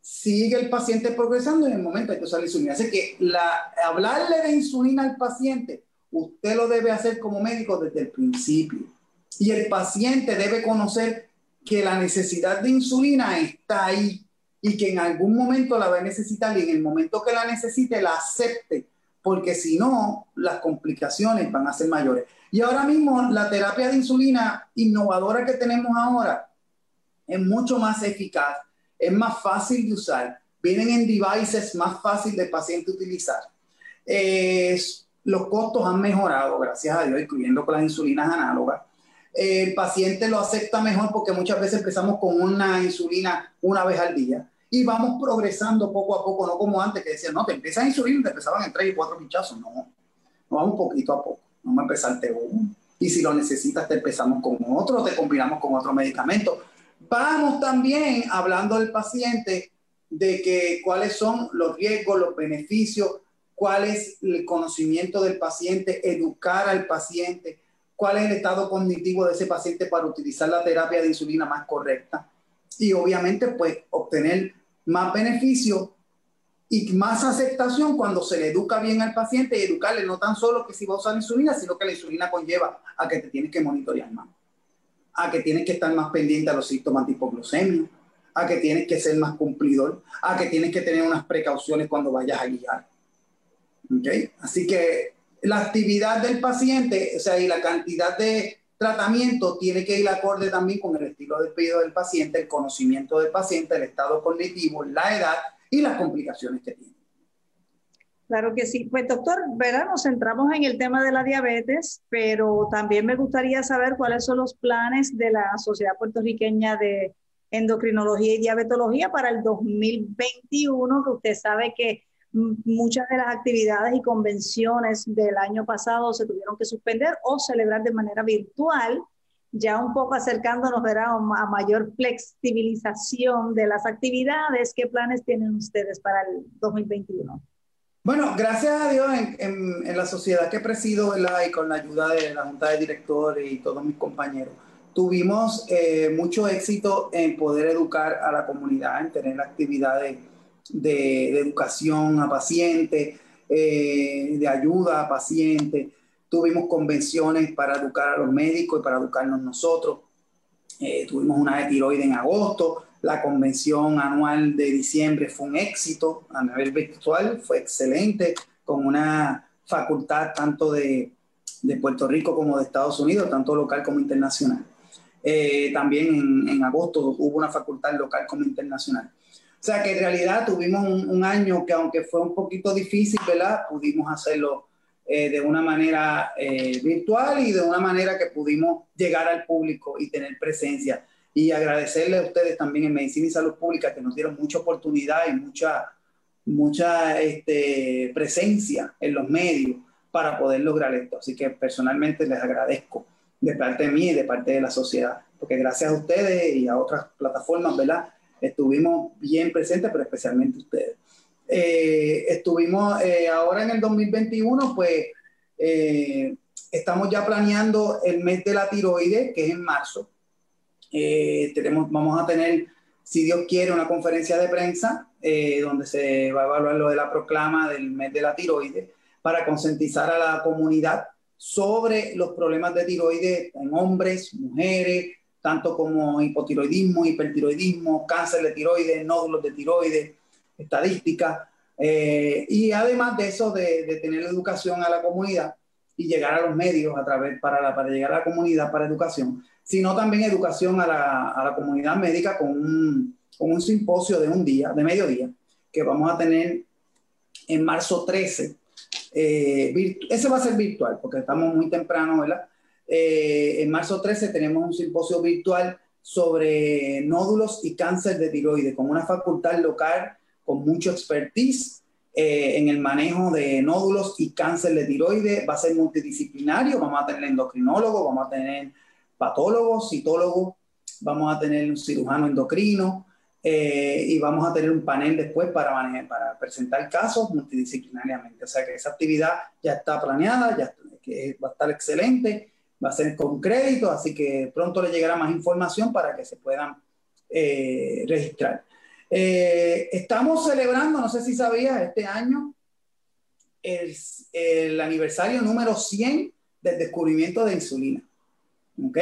sigue el paciente progresando en el momento hay que usar la insulina. Así que la, hablarle de insulina al paciente, usted lo debe hacer como médico desde el principio. Y el paciente debe conocer que la necesidad de insulina está ahí y que en algún momento la va a necesitar y en el momento que la necesite la acepte, porque si no, las complicaciones van a ser mayores. Y ahora mismo la terapia de insulina innovadora que tenemos ahora es mucho más eficaz, es más fácil de usar, vienen en devices más fácil de paciente utilizar. los costos han mejorado, gracias a Dios, incluyendo con las insulinas análogas. el paciente lo acepta mejor porque muchas veces empezamos con una insulina una vez al día y vamos progresando poco a poco, no como antes que decían, no, te empiezas insulina y te empezaban en tres y cuatro pinchazos. No vamos poquito a poco. Vamos a empezarte uno. Y si lo necesitas, te empezamos con otro, te combinamos con otro medicamento. Vamos también hablando del paciente de que cuáles son los riesgos, los beneficios cuál es el conocimiento del paciente, educar al paciente, cuál es el estado cognitivo de ese paciente para utilizar la terapia de insulina más correcta y obviamente pues obtener más beneficio y más aceptación cuando se le educa bien al paciente y educarle no tan solo que si va a usar insulina, sino que la insulina conlleva a que te tienes que monitorear más, a que tienes que estar más pendiente a los síntomas de hipoglucemia, a que tienes que ser más cumplidor, a que tienes que tener unas precauciones cuando vayas a guiar. ¿Okay? Así que la actividad del paciente, o sea, y la cantidad de tratamiento tiene que ir acorde también con el estilo de vida del paciente, el conocimiento del paciente, el estado cognitivo, la edad y las complicaciones que tiene. Claro que sí. Pues doctor, ¿verdad? Nos centramos en el tema de la diabetes, pero también me gustaría saber cuáles son los planes de la Sociedad Puertorriqueña de Endocrinología y Diabetología para el 2021, que usted sabe que muchas de las actividades y convenciones del año pasado se tuvieron que suspender o celebrar de manera virtual, ya un poco acercándonos a mayor flexibilización de las actividades. ¿Qué planes tienen ustedes para el 2021? Bueno, gracias a Dios en, la sociedad que presido y con la ayuda de la Junta de Directores y todos mis compañeros, tuvimos eh, mucho éxito en poder educar a la comunidad, en tener actividades de, educación a pacientes, eh, de ayuda a pacientes. Tuvimos convenciones para educar a los médicos y para educarnos nosotros. Eh, tuvimos una de tiroides en agosto. La convención anual de diciembre fue un éxito a nivel virtual, fue excelente, con una facultad tanto de, de Puerto Rico como de Estados Unidos, tanto local como internacional. Eh, también en, en, agosto hubo una facultad local como internacional. O sea que en realidad tuvimos un, año que aunque fue un poquito difícil, ¿verdad? Pudimos hacerlo eh, de una manera eh, virtual y de una manera que pudimos llegar al público y tener presencia. Y agradecerle a ustedes también en Medicina y Salud Pública que nos dieron mucha oportunidad y mucha, mucha este, presencia en los medios para poder lograr esto. Así que personalmente les agradezco de parte de mí y de parte de la sociedad, porque gracias a ustedes y a otras plataformas, ¿verdad? estuvimos bien presentes, pero especialmente ustedes. Eh, estuvimos eh, ahora en el 2021, pues eh, estamos ya planeando el mes de la tiroides, que es en marzo. tenemos, vamos a tener, si Dios quiere, una conferencia de prensa donde se va a evaluar lo de la proclama del mes de la tiroides para concientizar a la comunidad sobre los problemas de tiroides en hombres, mujeres, tanto como hipotiroidismo, hipertiroidismo, cáncer de tiroides, nódulos de tiroides, estadística, eh, y además de eso, de, tener educación a la comunidad y llegar a los medios a través, para, para llegar a la comunidad para educación, sino también educación a la, a la comunidad médica con un, con un simposio de un día, de mediodía, que vamos a tener en marzo 13. Eh, ese va a ser virtual, porque estamos muy temprano, ¿verdad? Eh, en marzo 13 tenemos un simposio virtual sobre nódulos y cáncer de tiroides, con una facultad local con mucho expertise eh, en el manejo de nódulos y cáncer de tiroides. Va a ser multidisciplinario, vamos a tener endocrinólogos, vamos a tener patólogos, citólogos, vamos a tener un cirujano endocrino eh, y vamos a tener un panel después para, presentar casos multidisciplinariamente. O sea que esa actividad ya está planeada, ya va a estar excelente va a ser con crédito, así que pronto le llegará más información para que se puedan eh, registrar. Eh, estamos celebrando, no sé si sabías, este año el, el, aniversario número 100 del descubrimiento de insulina. ¿Ok?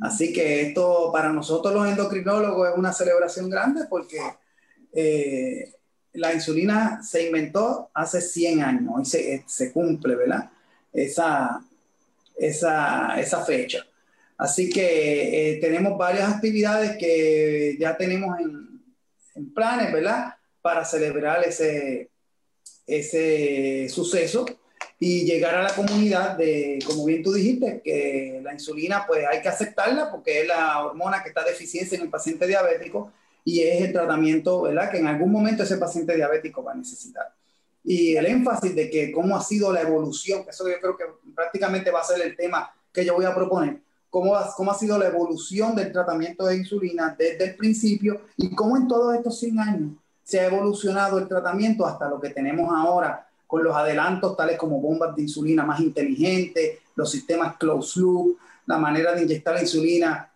Así que esto para nosotros los endocrinólogos es una celebración grande porque eh, la insulina se inventó hace 100 años, y se, se cumple, ¿verdad? Esa, esa, esa fecha. Así que eh, tenemos varias actividades que ya tenemos en, en, planes, ¿verdad? Para celebrar ese, ese suceso y llegar a la comunidad de, como bien tú dijiste, que la insulina pues hay que aceptarla porque es la hormona que está deficiente en el paciente diabético y es el tratamiento, ¿verdad? Que en algún momento ese paciente diabético va a necesitar y el énfasis de que cómo ha sido la evolución, eso yo creo que prácticamente va a ser el tema que yo voy a proponer, cómo ha, cómo ha sido la evolución del tratamiento de insulina desde el principio y cómo en todos estos 100 años se ha evolucionado el tratamiento hasta lo que tenemos ahora con los adelantos tales como bombas de insulina más inteligentes, los sistemas closed loop, la manera de inyectar la insulina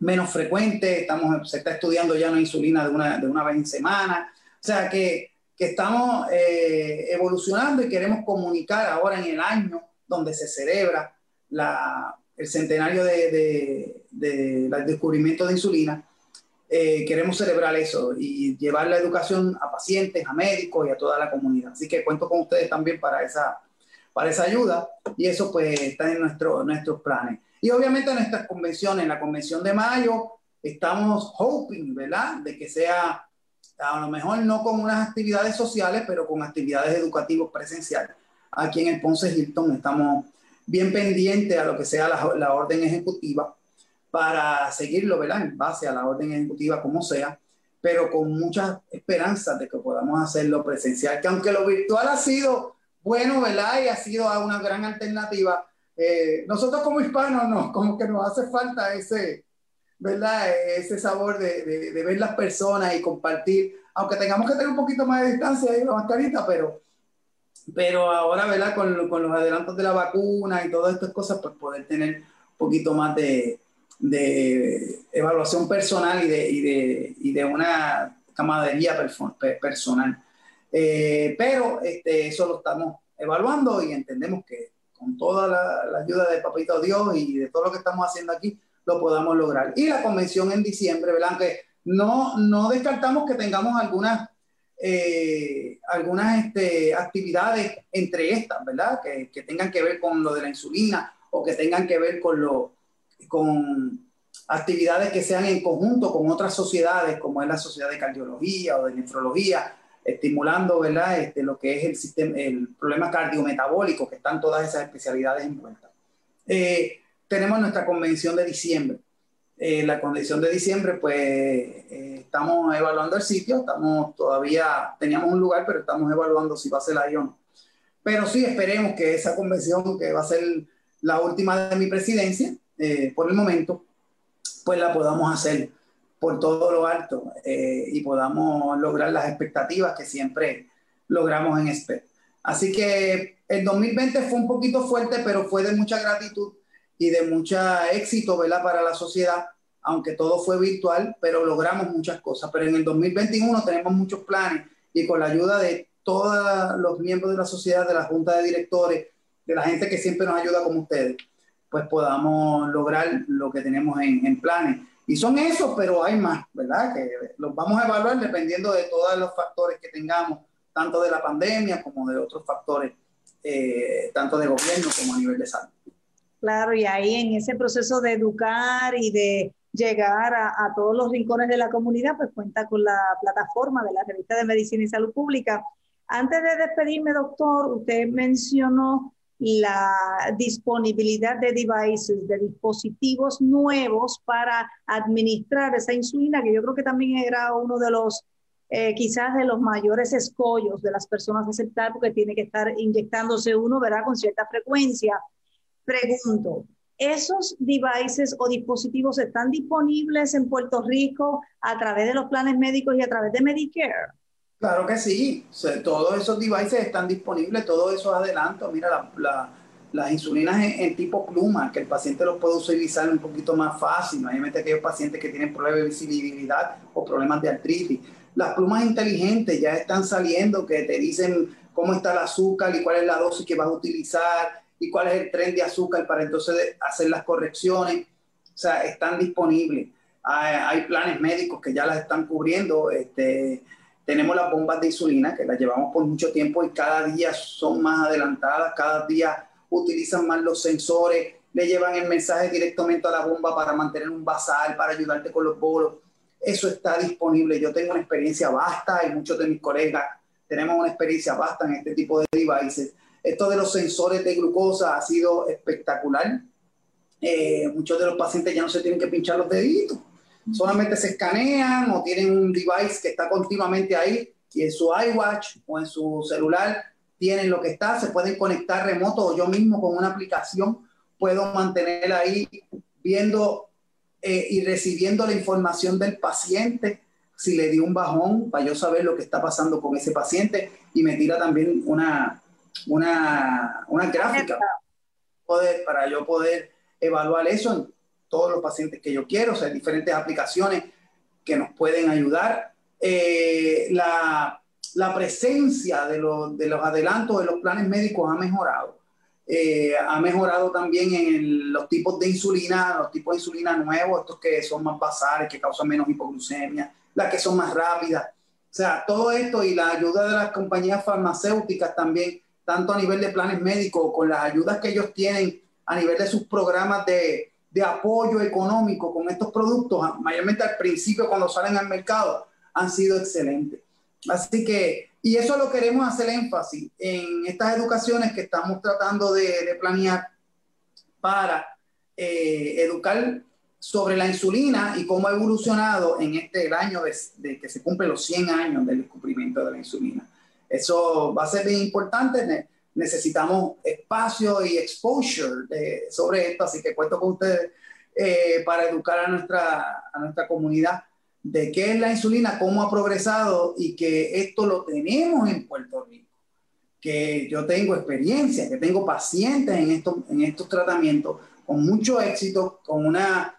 menos frecuente, estamos, se está estudiando ya una insulina de una, de una vez en semana, o sea que, que estamos eh, evolucionando y queremos comunicar ahora en el año donde se celebra la, el centenario del de, de, descubrimiento de insulina, eh, queremos celebrar eso y llevar la educación a pacientes, a médicos y a toda la comunidad. Así que cuento con ustedes también para esa, para esa ayuda y eso pues está en nuestro, nuestros planes. Y obviamente en nuestras convenciones, en la convención de mayo, estamos hoping, ¿verdad? De que sea a lo mejor no con unas actividades sociales, pero con actividades educativas presenciales. Aquí en el Ponce Hilton estamos bien pendientes a lo que sea la, la orden ejecutiva para seguirlo, ¿verdad? En base a la orden ejecutiva como sea, pero con muchas esperanzas de que podamos hacerlo presencial, que aunque lo virtual ha sido bueno, ¿verdad? Y ha sido una gran alternativa, eh, nosotros como hispanos, no, como que nos hace falta ese, ¿verdad? Ese sabor de, de, ver las personas y compartir, aunque tengamos que tener un poquito más de distancia y la mascarita, pero, pero ahora, ¿verdad? Con, con, los adelantos de la vacuna y todas estas cosas, pues poder tener un poquito más de, de evaluación personal y de, y de, y de una camaradería personal. Eh, pero este, eso lo estamos evaluando y entendemos que con toda la, ayuda de Papito Dios y de todo lo que estamos haciendo aquí, lo podamos lograr. Y la convención en diciembre, ¿verdad? Que no, no descartamos que tengamos algunas, eh, algunas este, actividades entre estas, ¿verdad? Que, tengan que ver con lo de la insulina o que tengan que ver con, lo, con actividades que sean en conjunto con otras sociedades, como es la Sociedad de Cardiología o de Nefrología, estimulando ¿verdad? Este, lo que es el, sistema, el problema cardiometabólico, que están todas esas especialidades envueltas. Eh, tenemos nuestra convención de diciembre. Eh, la convención de diciembre, pues eh, estamos evaluando el sitio, estamos todavía, teníamos un lugar, pero estamos evaluando si va a ser ahí o no. Pero sí esperemos que esa convención, que va a ser la última de mi presidencia, por el momento, pues la podamos hacer por todo lo alto eh, y podamos lograr las expectativas que siempre logramos en SPED. Así que el 2020 fue un poquito fuerte, pero fue de mucha gratitud y de mucho éxito ¿verdad? para la sociedad, aunque todo fue virtual, pero logramos muchas cosas. Pero en el 2021 tenemos muchos planes y con la ayuda de todos los miembros de la sociedad, de la junta de directores, de la gente que siempre nos ayuda como ustedes, pues podamos lograr lo que tenemos en, en planes. Y son esos, pero hay más, ¿verdad? Que los vamos a evaluar dependiendo de todos los factores que tengamos, tanto de la pandemia como de otros factores, eh, tanto de gobierno como a nivel de salud. Claro, y ahí en ese proceso de educar y de llegar a, todos los rincones de la comunidad, pues cuenta con la plataforma de la Revista de Medicina y Salud Pública. Antes de despedirme, doctor, usted mencionó la disponibilidad de devices, de dispositivos nuevos para administrar esa insulina, que yo creo que también era uno de los, eh, quizás de los mayores escollos de las personas aceptar, porque tiene que estar inyectándose uno, ¿verdad?, con cierta frecuencia. Pregunto, ¿esos devices o dispositivos están disponibles en Puerto Rico a través de los planes médicos y a través de Medicare? Claro que sí, todos esos devices están disponibles, todos esos adelantos. Mira, la, la, las insulinas en, tipo pluma, que el paciente los puede utilizar un poquito más fácil, obviamente aquellos pacientes que tienen problemas de visibilidad o problemas de artritis. Las plumas inteligentes ya están saliendo, que te dicen cómo está el azúcar y cuál es la dosis que vas a utilizar y cuál es el tren de azúcar para entonces hacer las correcciones. O sea, están disponibles. Hay, hay planes médicos que ya las están cubriendo. Este, tenemos las bombas de insulina, que las llevamos por mucho tiempo y cada día son más adelantadas, cada día utilizan más los sensores, le llevan el mensaje directamente a la bomba para mantener un basal, para ayudarte con los bolos. Eso está disponible. Yo tengo una experiencia vasta y muchos de mis colegas tenemos una experiencia vasta en este tipo de devices. Esto de los sensores de glucosa ha sido espectacular. Eh, muchos de los pacientes ya no se tienen que pinchar los deditos. Solamente se escanean o tienen un device que está continuamente ahí y en su iWatch o en su celular tienen lo que está, se pueden conectar remoto o yo mismo con una aplicación puedo mantener ahí viendo eh, y recibiendo la información del paciente. Si le dio un bajón, para yo saber lo que está pasando con ese paciente y me tira también una, una, una gráfica poder, para yo poder evaluar eso en todos los pacientes que yo quiero, o sea, diferentes aplicaciones que nos pueden ayudar. Eh, la, la, presencia de los, de los adelantos de los planes médicos ha mejorado. Eh, ha mejorado también en los tipos de insulina, los tipos de insulina nuevos, estos que son más basales, que causan menos hipoglucemia, las que son más rápidas. O sea, todo esto y la ayuda de las compañías farmacéuticas también, tanto a nivel de planes médicos, con las ayudas que ellos tienen a nivel de sus programas de, de apoyo económico con estos productos, mayormente al principio cuando salen al mercado, han sido excelentes. Así que, y eso lo queremos hacer énfasis en estas educaciones que estamos tratando de, planear para eh, educar sobre la insulina y cómo ha evolucionado en este año de, que se cumple los 100 años del descubrimiento de la insulina. Eso va a ser bien importante. Necesitamos espacio y exposure sobre esto, así que cuento con ustedes eh, para educar a nuestra, a nuestra comunidad de qué es la insulina, cómo ha progresado y que esto lo tenemos en Puerto Rico. Que yo tengo experiencia, que tengo pacientes en estos, en estos tratamientos con mucho éxito, con una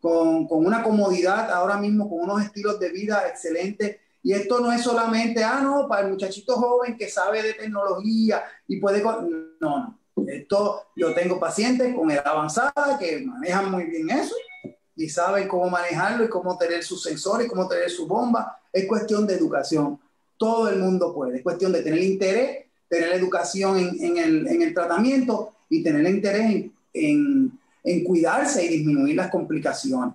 con, con, una comodidad ahora mismo, con unos estilos de vida excelentes. Y esto no es solamente, ah, no, para el muchachito joven que sabe de tecnología y puede... No, no. Esto, yo tengo pacientes con edad avanzada que manejan muy bien eso y saben cómo manejarlo y cómo tener sus sensores, cómo tener su bomba. Es cuestión de educación. Todo el mundo puede. Es cuestión de tener interés, tener educación en, en, el, en el, tratamiento y tener interés en en cuidarse y disminuir las complicaciones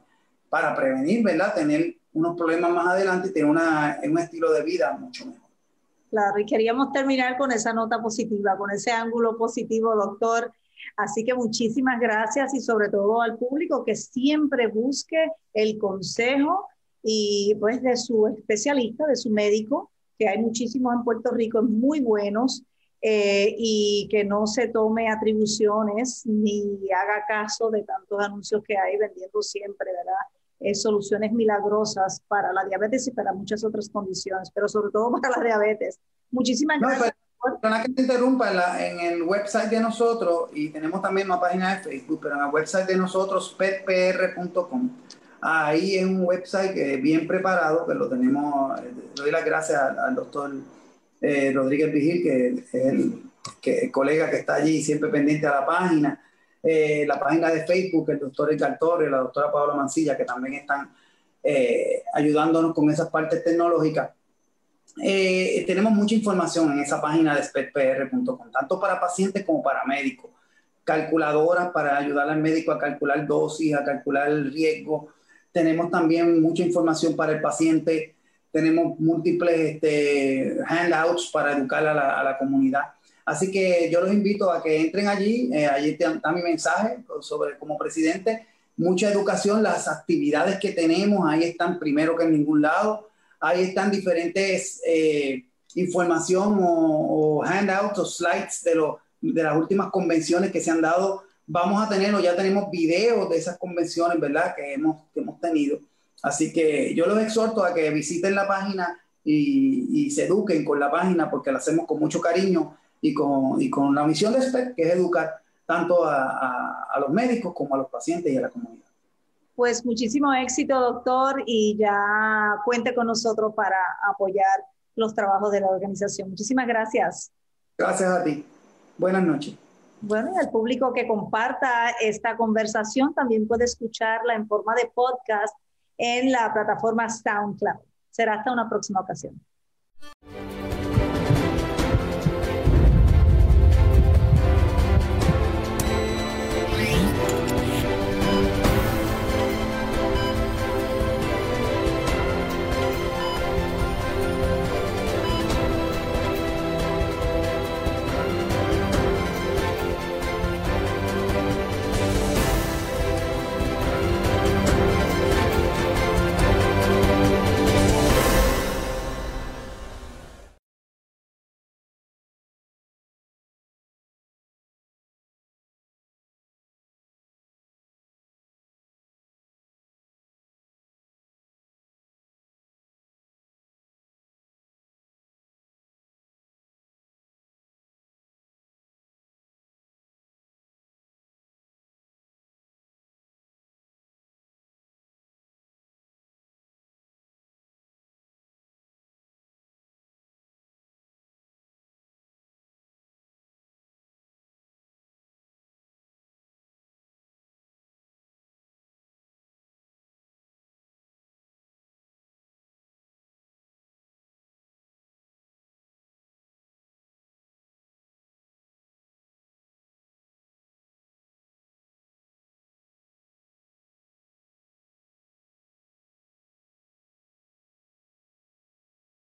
para prevenir, ¿verdad? Tener unos problemas más adelante y tener una, un estilo de vida mucho mejor. Claro, y queríamos terminar con esa nota positiva, con ese ángulo positivo, doctor. Así que muchísimas gracias y sobre todo al público que siempre busque el consejo y pues de su especialista, de su médico, que hay muchísimos en Puerto Rico muy buenos eh, y que no se tome atribuciones ni haga caso de tantos anuncios que hay vendiendo siempre, ¿verdad? Eh, soluciones milagrosas para la diabetes y para muchas otras condiciones, pero sobre todo para la diabetes. Muchísimas gracias. Perdona que te interrumpa, en, el website de nosotros, y tenemos también una página de Facebook, pero en el website de nosotros, petpr.com, ahí es un website que es bien preparado, que lo tenemos, eh, doy las gracias al doctor eh, Rodríguez Vigil, que es el, que, colega que está allí siempre pendiente a la página, eh, la página de Facebook, el doctor Edgar Torres, la doctora Paola Mancilla, que también están eh, ayudándonos con esas partes tecnológicas. tenemos mucha información en esa página de spetpr.com, tanto para pacientes como para médicos. Calculadoras para ayudar al médico a calcular dosis, a calcular riesgo. Tenemos también mucha información para el paciente tenemos múltiples este, handouts para educar a la, comunidad. Así que yo los invito a que entren allí, eh, allí está mi mensaje sobre como presidente, mucha educación, las actividades que tenemos, ahí están primero que en ningún lado, ahí están diferentes eh, información o, handouts o slides de, lo, de las últimas convenciones que se han dado. Vamos a tener o ya tenemos videos de esas convenciones, ¿verdad? Que hemos, que hemos tenido. Así que yo los exhorto a que visiten la página y, se eduquen con la página porque la hacemos con mucho cariño y con, y con la misión de SPEC, que es educar tanto a, a, los médicos como a los pacientes y a la comunidad. Pues muchísimo éxito, doctor, y ya cuente con nosotros para apoyar los trabajos de la organización. Muchísimas gracias. Gracias a ti. Buenas noches. Bueno, y al público que comparta esta conversación también puede escucharla en forma de podcast en la plataforma SoundCloud. Será hasta una próxima ocasión.